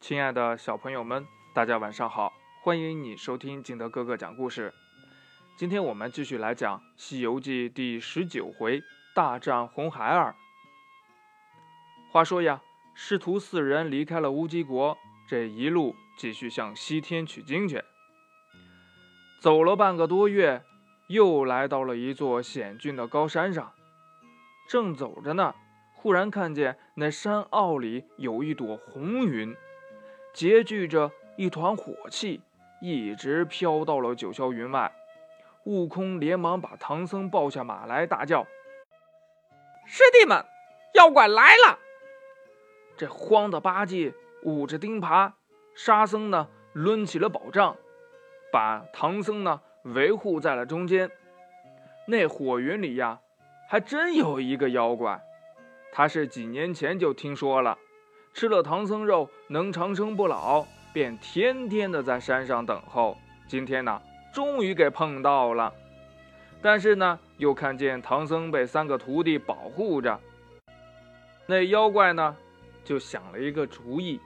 亲爱的小朋友们，大家晚上好！欢迎你收听金德哥哥讲故事。今天我们继续来讲《西游记》第十九回大战红孩儿。话说呀，师徒四人离开了乌鸡国，这一路继续向西天取经去。走了半个多月，又来到了一座险峻的高山上。正走着呢，忽然看见那山坳里有一朵红云。结聚着一团火气，一直飘到了九霄云外。悟空连忙把唐僧抱下马来，大叫：“师弟们，妖怪来了！”这慌的八戒捂着钉耙，沙僧呢抡起了宝杖，把唐僧呢维护在了中间。那火云里呀，还真有一个妖怪，他是几年前就听说了。吃了唐僧肉能长生不老，便天天的在山上等候。今天呢，终于给碰到了。但是呢，又看见唐僧被三个徒弟保护着。那妖怪呢，就想了一个主意，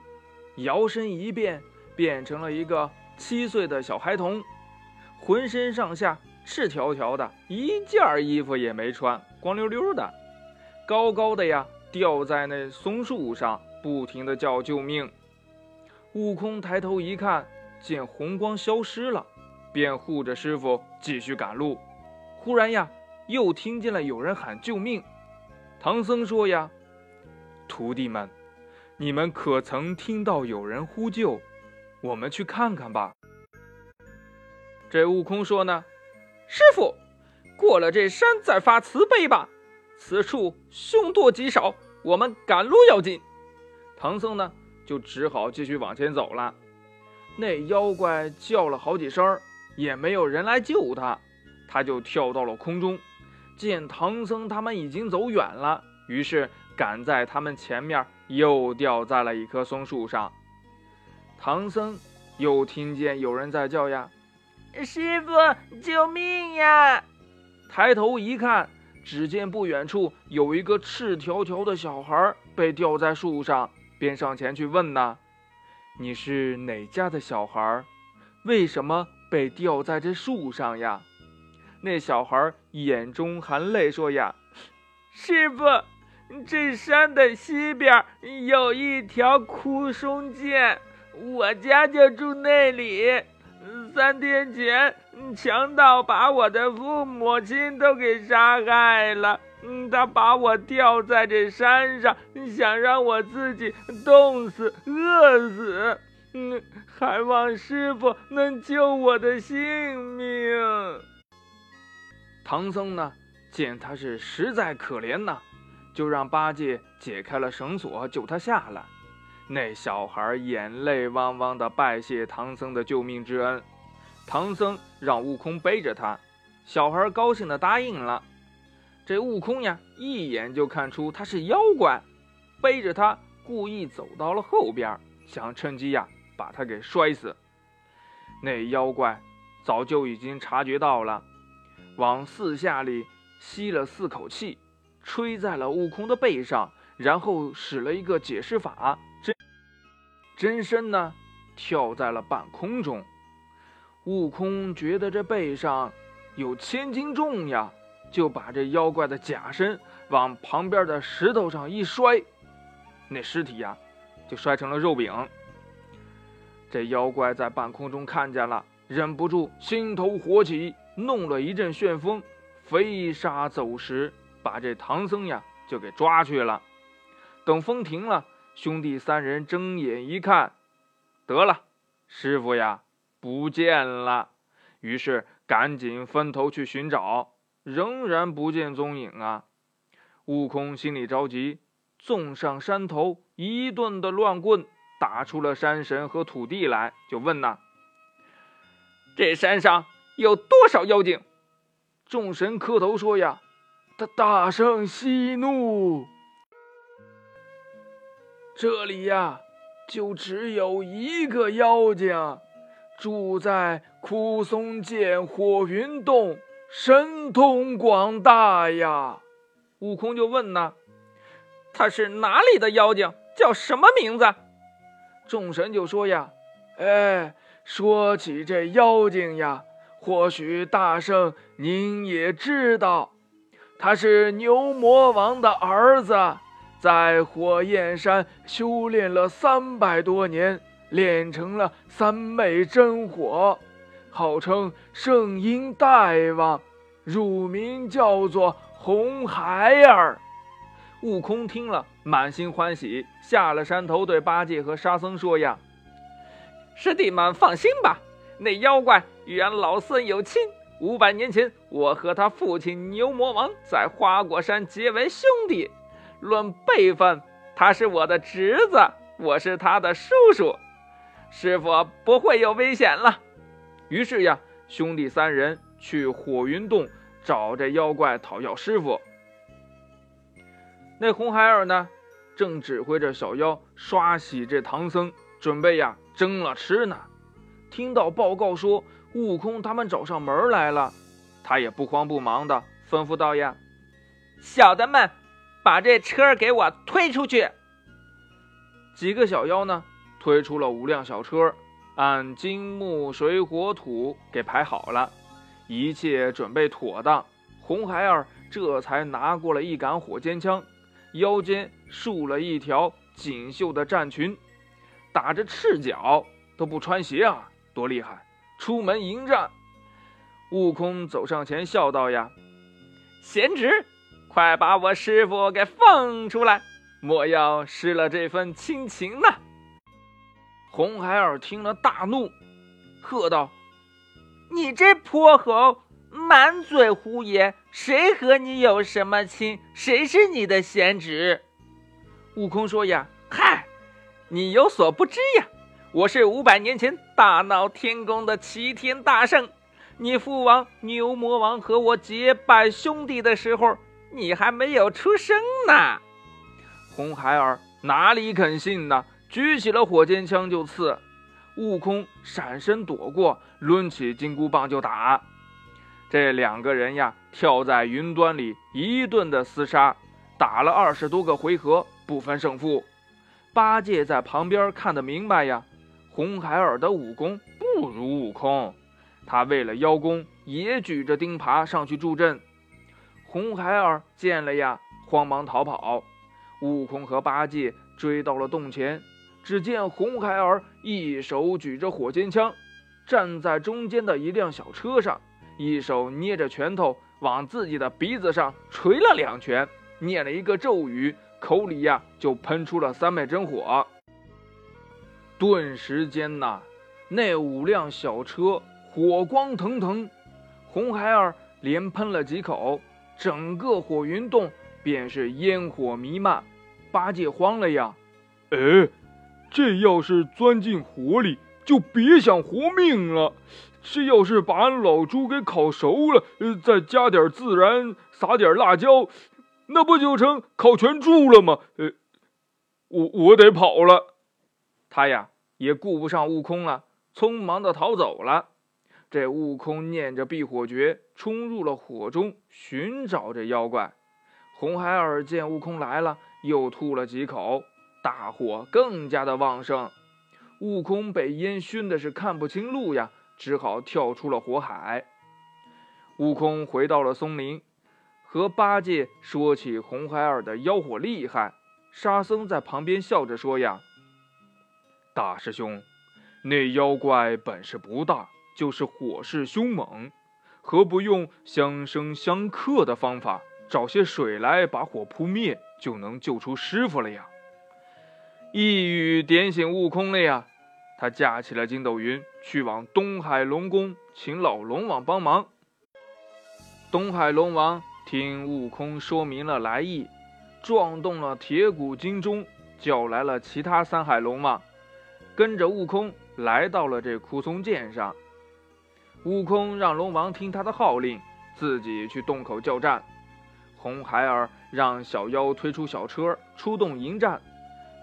摇身一变，变成了一个七岁的小孩童，浑身上下赤条条的，一件衣服也没穿，光溜溜的，高高的呀，吊在那松树上。不停的叫救命！悟空抬头一看，见红光消失了，便护着师傅继续赶路。忽然呀，又听见了有人喊救命。唐僧说呀：“徒弟们，你们可曾听到有人呼救？我们去看看吧。”这悟空说呢：“师傅，过了这山再发慈悲吧。此处凶多吉少，我们赶路要紧。”唐僧呢，就只好继续往前走了。那妖怪叫了好几声，也没有人来救他，他就跳到了空中。见唐僧他们已经走远了，于是赶在他们前面，又掉在了一棵松树上。唐僧又听见有人在叫呀：“师傅，救命呀！”抬头一看，只见不远处有一个赤条条的小孩被吊在树上。便上前去问呐：“你是哪家的小孩？为什么被吊在这树上呀？”那小孩眼中含泪说：“呀，师傅，这山的西边有一条枯松涧，我家就住那里。三天前，强盗把我的父母亲都给杀害了。”嗯，他把我吊在这山上，想让我自己冻死、饿死。嗯，还望师傅能救我的性命。唐僧呢，见他是实在可怜呐，就让八戒解开了绳索，救他下来。那小孩眼泪汪汪的拜谢唐僧的救命之恩。唐僧让悟空背着他，小孩高兴的答应了。这悟空呀，一眼就看出他是妖怪，背着他故意走到了后边，想趁机呀把他给摔死。那妖怪早就已经察觉到了，往四下里吸了四口气，吹在了悟空的背上，然后使了一个解释法，真真身呢跳在了半空中。悟空觉得这背上有千斤重呀。就把这妖怪的假身往旁边的石头上一摔，那尸体呀就摔成了肉饼。这妖怪在半空中看见了，忍不住心头火起，弄了一阵旋风，飞沙走石，把这唐僧呀就给抓去了。等风停了，兄弟三人睁眼一看，得了，师傅呀不见了。于是赶紧分头去寻找。仍然不见踪影啊！悟空心里着急，纵上山头一顿的乱棍，打出了山神和土地来，就问呐：“这山上有多少妖精？”众神磕头说：“呀，大大圣息怒，这里呀，就只有一个妖精，住在枯松涧火云洞。”神通广大呀！悟空就问呢：“他是哪里的妖精？叫什么名字？”众神就说呀：“哎，说起这妖精呀，或许大圣您也知道，他是牛魔王的儿子，在火焰山修炼了三百多年，练成了三昧真火，号称圣婴大王，乳名叫做红孩儿。”悟空听了，满心欢喜，下了山头，对八戒和沙僧说：“呀，师弟们放心吧，那妖怪与俺老孙有亲。五百年前，我和他父亲牛魔王在花果山结为兄弟，论辈分，他是我的侄子，我是他的叔叔。师傅不会有危险了。”于是呀，兄弟三人去火云洞找这妖怪讨要师傅。那红孩儿呢，正指挥着小妖刷洗这唐僧，准备呀蒸了吃呢。听到报告说悟空他们找上门来了，他也不慌不忙的吩咐道：“呀，小的们，把这车给我推出去。”几个小妖呢，推出了五辆小车，按金木水火土给排好了，一切准备妥当。红孩儿这才拿过了一杆火尖枪。腰间束了一条锦绣的战裙，打着赤脚都不穿鞋啊，多厉害！出门迎战。悟空走上前笑道：“呀，贤侄，快把我师傅给放出来，莫要失了这份亲情呐！”红孩儿听了大怒，喝道：“你这泼猴，满嘴胡言！”谁和你有什么亲？谁是你的贤侄？悟空说呀：“嗨，你有所不知呀，我是五百年前大闹天宫的齐天大圣。你父王牛魔王和我结拜兄弟的时候，你还没有出生呢。”红孩儿哪里肯信呢？举起了火尖枪就刺。悟空闪身躲过，抡起金箍棒就打。这两个人呀，跳在云端里一顿的厮杀，打了二十多个回合，不分胜负。八戒在旁边看得明白呀，红孩儿的武功不如悟空，他为了邀功，也举着钉耙上去助阵。红孩儿见了呀，慌忙逃跑。悟空和八戒追到了洞前，只见红孩儿一手举着火尖枪，站在中间的一辆小车上。一手捏着拳头，往自己的鼻子上捶了两拳，念了一个咒语，口里呀就喷出了三昧真火。顿时间呐，那五辆小车火光腾腾，红孩儿连喷了几口，整个火云洞便是烟火弥漫。八戒慌了呀，哎，这要是钻进火里，就别想活命了。这要是把俺老猪给烤熟了，呃，再加点孜然，撒点辣椒，那不就成烤全猪了吗？呃，我我得跑了。他呀也顾不上悟空了，匆忙的逃走了。这悟空念着避火诀，冲入了火中寻找这妖怪。红孩儿见悟空来了，又吐了几口，大火更加的旺盛。悟空被烟熏的是看不清路呀。只好跳出了火海。悟空回到了松林，和八戒说起红孩儿的妖火厉害。沙僧在旁边笑着说：“呀，大师兄，那妖怪本事不大，就是火势凶猛，何不用相生相克的方法，找些水来把火扑灭，就能救出师傅了呀？”一语点醒悟空了呀。他架起了筋斗云，去往东海龙宫，请老龙王帮忙。东海龙王听悟空说明了来意，撞动了铁骨金钟，叫来了其他三海龙王，跟着悟空来到了这枯松涧上。悟空让龙王听他的号令，自己去洞口叫战。红孩儿让小妖推出小车，出动迎战。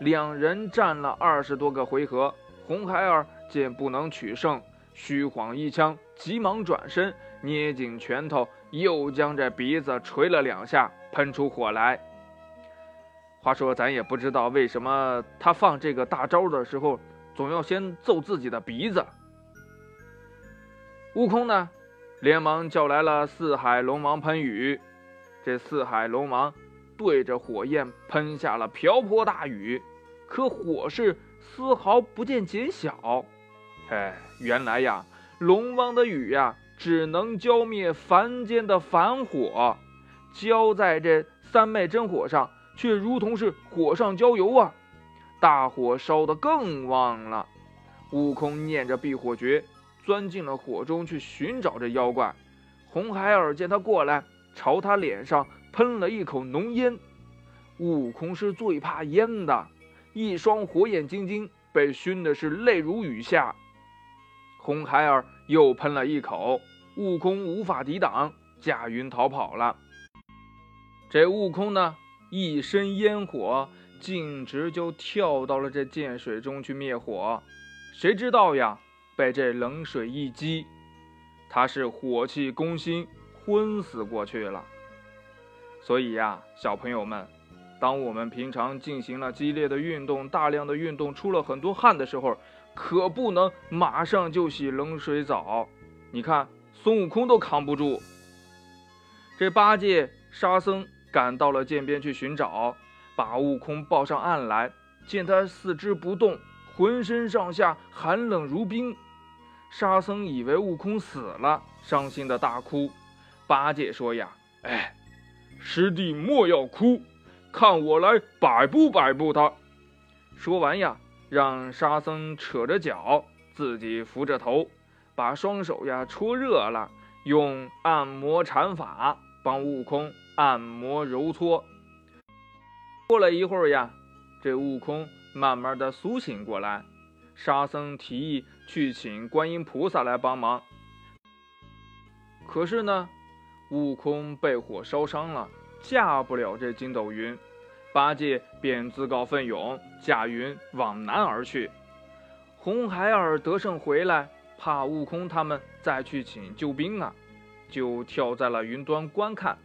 两人战了二十多个回合。红孩儿见不能取胜，虚晃一枪，急忙转身，捏紧拳头，又将这鼻子捶了两下，喷出火来。话说，咱也不知道为什么他放这个大招的时候，总要先揍自己的鼻子。悟空呢，连忙叫来了四海龙王喷雨。这四海龙王对着火焰喷下了瓢泼大雨，可火势丝毫不见减小。哎，原来呀，龙王的雨呀，只能浇灭凡间的凡火，浇在这三昧真火上，却如同是火上浇油啊！大火烧得更旺了。悟空念着避火诀，钻进了火中去寻找这妖怪。红孩儿见他过来。朝他脸上喷了一口浓烟，悟空是最怕烟的，一双火眼金睛被熏的是泪如雨下。红孩儿又喷了一口，悟空无法抵挡，驾云逃跑了。这悟空呢，一身烟火，径直就跳到了这涧水中去灭火，谁知道呀，被这冷水一激，他是火气攻心。昏死过去了。所以呀，小朋友们，当我们平常进行了激烈的运动、大量的运动、出了很多汗的时候，可不能马上就洗冷水澡。你看，孙悟空都扛不住。这八戒、沙僧赶到了涧边去寻找，把悟空抱上岸来，见他四肢不动，浑身上下寒冷如冰。沙僧以为悟空死了，伤心的大哭。八戒说：“呀，哎，师弟莫要哭，看我来摆布摆布他。”说完呀，让沙僧扯着脚，自己扶着头，把双手呀搓热了，用按摩禅法帮悟空按摩揉搓。过了一会儿呀，这悟空慢慢的苏醒过来。沙僧提议去请观音菩萨来帮忙，可是呢。悟空被火烧伤了，驾不了这筋斗云，八戒便自告奋勇驾云往南而去。红孩儿得胜回来，怕悟空他们再去请救兵啊，就跳在了云端观看。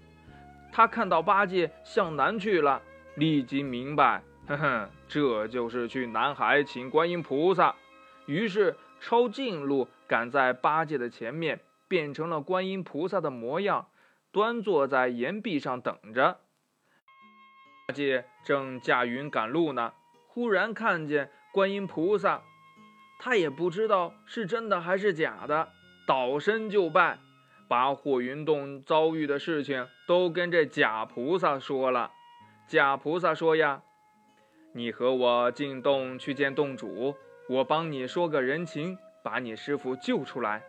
他看到八戒向南去了，立即明白，哼哼，这就是去南海请观音菩萨。于是抄近路，赶在八戒的前面，变成了观音菩萨的模样。端坐在岩壁上等着。八戒正驾云赶路呢，忽然看见观音菩萨，他也不知道是真的还是假的，倒身就拜，把火云洞遭遇的事情都跟这假菩萨说了。假菩萨说呀：“你和我进洞去见洞主，我帮你说个人情，把你师傅救出来。”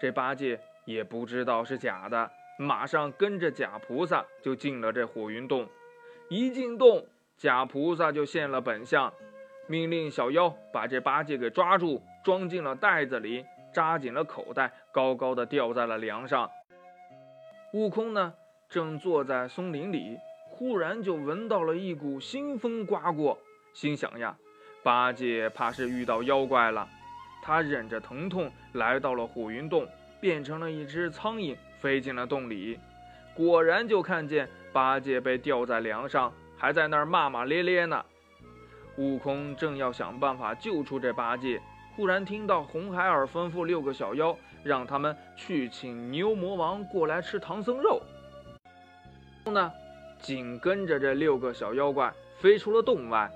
这八戒也不知道是假的。马上跟着假菩萨就进了这火云洞，一进洞，假菩萨就现了本相，命令小妖把这八戒给抓住，装进了袋子里，扎紧了口袋，高高的吊在了梁上。悟空呢，正坐在松林里，忽然就闻到了一股腥风刮过，心想呀，八戒怕是遇到妖怪了。他忍着疼痛来到了火云洞，变成了一只苍蝇。飞进了洞里，果然就看见八戒被吊在梁上，还在那儿骂骂咧咧呢。悟空正要想办法救出这八戒，忽然听到红孩儿吩咐六个小妖，让他们去请牛魔王过来吃唐僧肉。呢，紧跟着这六个小妖怪飞出了洞外，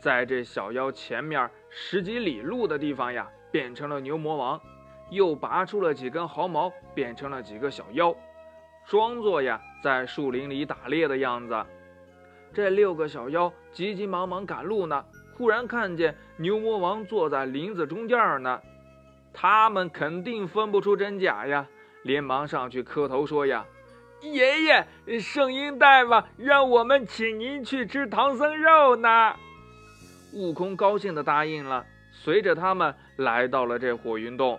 在这小妖前面十几里路的地方呀，变成了牛魔王。又拔出了几根毫毛，变成了几个小妖，装作呀在树林里打猎的样子。这六个小妖急急忙忙赶路呢，忽然看见牛魔王坐在林子中间呢，他们肯定分不出真假呀，连忙上去磕头说呀：“爷爷，圣婴大王让我们请您去吃唐僧肉呢。”悟空高兴地答应了，随着他们来到了这火云洞。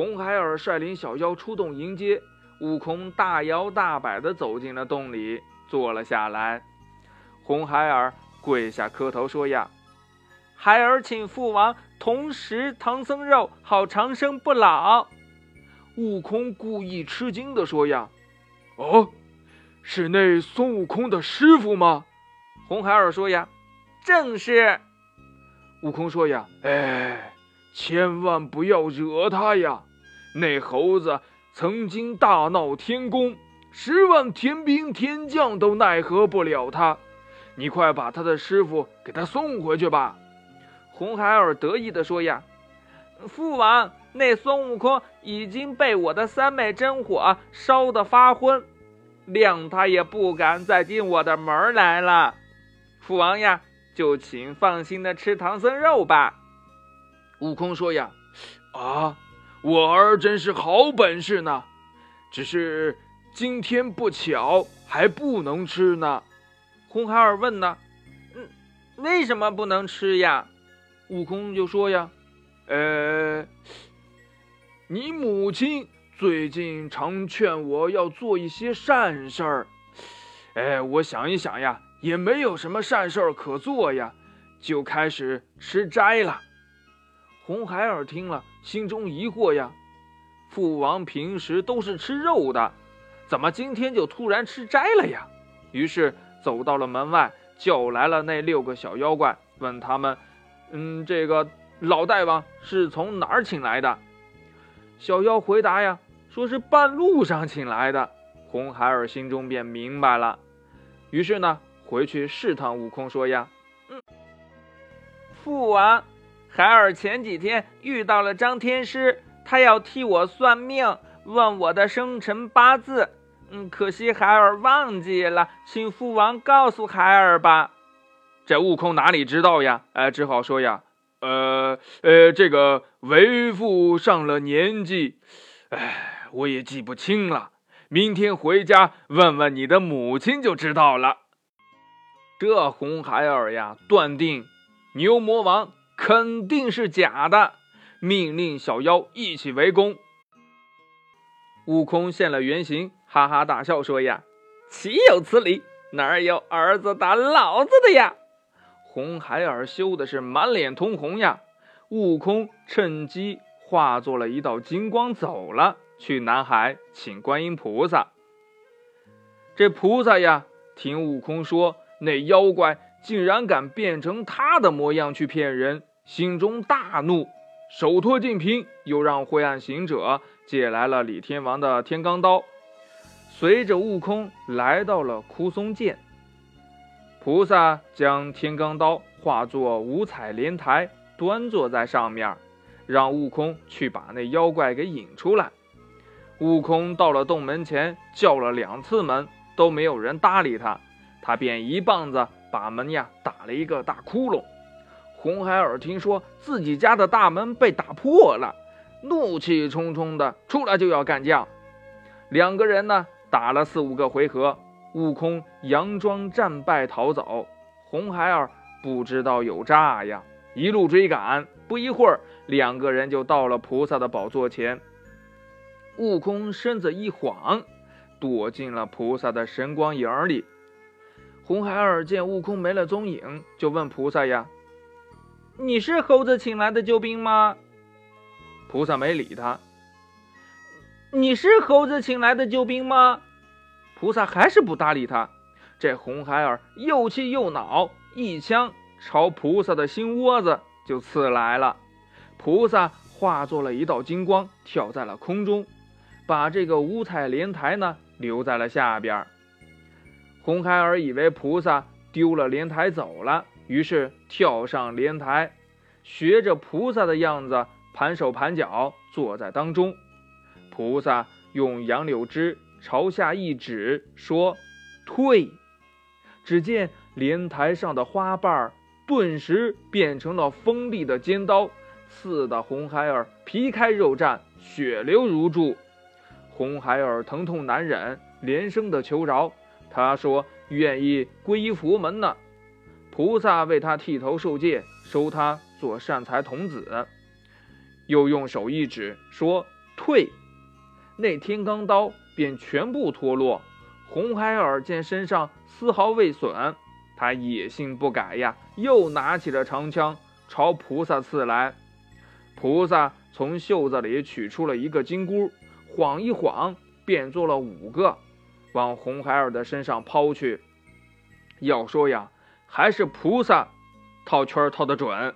红孩儿率领小妖出洞迎接，悟空大摇大摆地走进了洞里，坐了下来。红孩儿跪下磕头说：“呀，孩儿请父王同食唐僧肉，好长生不老。”悟空故意吃惊地说：“呀，哦，是那孙悟空的师傅吗？红孩儿说呀：“正是。”悟空说呀：“哎，千万不要惹他呀！那猴子曾经大闹天宫，十万天兵天将都奈何不了他。你快把他的师傅给他送回去吧。”红孩儿得意地说呀：“父王，那孙悟空已经被我的三昧真火烧得发昏，谅他也不敢再进我的门来了。”父王呀，就请放心的吃唐僧肉吧。悟空说呀：“啊，我儿真是好本事呢，只是今天不巧还不能吃呢。”红孩儿问呢：“嗯，为什么不能吃呀？”悟空就说呀：“呃，你母亲最近常劝我要做一些善事儿，哎，我想一想呀。”也没有什么善事儿可做呀，就开始吃斋了。红孩儿听了，心中疑惑呀：父王平时都是吃肉的，怎么今天就突然吃斋了呀？于是走到了门外，叫来了那六个小妖怪，问他们：“嗯，这个老大王是从哪儿请来的？”小妖回答呀：“说是半路上请来的。”红孩儿心中便明白了，于是呢。回去试探悟空说呀：“嗯，父王，孩儿前几天遇到了张天师，他要替我算命，问我的生辰八字。嗯，可惜孩儿忘记了，请父王告诉孩儿吧。”这悟空哪里知道呀？哎，只好说呀：“呃呃，这个为父上了年纪，哎，我也记不清了。明天回家问问你的母亲就知道了。”这红孩儿呀，断定牛魔王肯定是假的，命令小妖一起围攻。悟空现了原形，哈哈大笑说：“呀，岂有此理！哪有儿子打老子的呀？”红孩儿羞的是满脸通红呀。悟空趁机化作了一道金光走了，去南海请观音菩萨。这菩萨呀，听悟空说。那妖怪竟然敢变成他的模样去骗人，心中大怒，手托净瓶，又让灰暗行者借来了李天王的天罡刀，随着悟空来到了枯松涧。菩萨将天罡刀化作五彩莲台，端坐在上面，让悟空去把那妖怪给引出来。悟空到了洞门前，叫了两次门，都没有人搭理他。他便一棒子把门呀打了一个大窟窿。红孩儿听说自己家的大门被打破了，怒气冲冲的出来就要干将。两个人呢打了四五个回合，悟空佯装战败逃走，红孩儿不知道有诈呀，一路追赶。不一会儿，两个人就到了菩萨的宝座前。悟空身子一晃，躲进了菩萨的神光影里。红孩儿见悟空没了踪影，就问菩萨呀：“你是猴子请来的救兵吗？”菩萨没理他。“你是猴子请来的救兵吗？”菩萨还是不搭理他。这红孩儿又气又恼，一枪朝菩萨的心窝子就刺来了。菩萨化作了一道金光，跳在了空中，把这个五彩莲台呢留在了下边。红孩儿以为菩萨丢了莲台走了，于是跳上莲台，学着菩萨的样子盘手盘脚坐在当中。菩萨用杨柳枝朝下一指，说：“退！”只见莲台上的花瓣顿时变成了锋利的尖刀，刺得红孩儿皮开肉绽，血流如注。红孩儿疼痛难忍，连声的求饶。他说：“愿意皈依佛门呢。”菩萨为他剃头受戒，收他做善财童子。又用手一指，说：“退！”那天罡刀便全部脱落。红孩儿见身上丝毫未损，他野性不改呀，又拿起了长枪朝菩萨刺来。菩萨从袖子里取出了一个金箍，晃一晃，变做了五个。往红孩儿的身上抛去。要说呀，还是菩萨套圈套的准。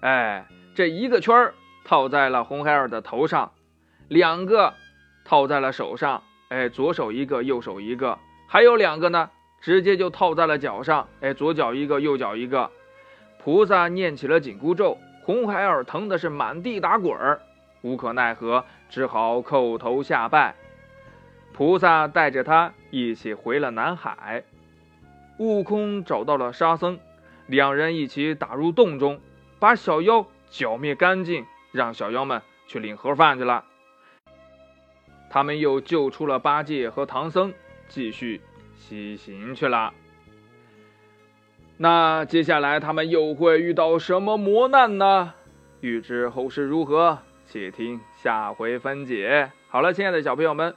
哎，这一个圈套在了红孩儿的头上，两个套在了手上，哎，左手一个，右手一个，还有两个呢，直接就套在了脚上，哎，左脚一个，右脚一个。菩萨念起了紧箍咒，红孩儿疼的是满地打滚儿，无可奈何，只好叩头下拜。菩萨带着他一起回了南海。悟空找到了沙僧，两人一起打入洞中，把小妖剿灭干净，让小妖们去领盒饭去了。他们又救出了八戒和唐僧，继续西行去了。那接下来他们又会遇到什么磨难呢？欲知后事如何，且听下回分解。好了，亲爱的小朋友们，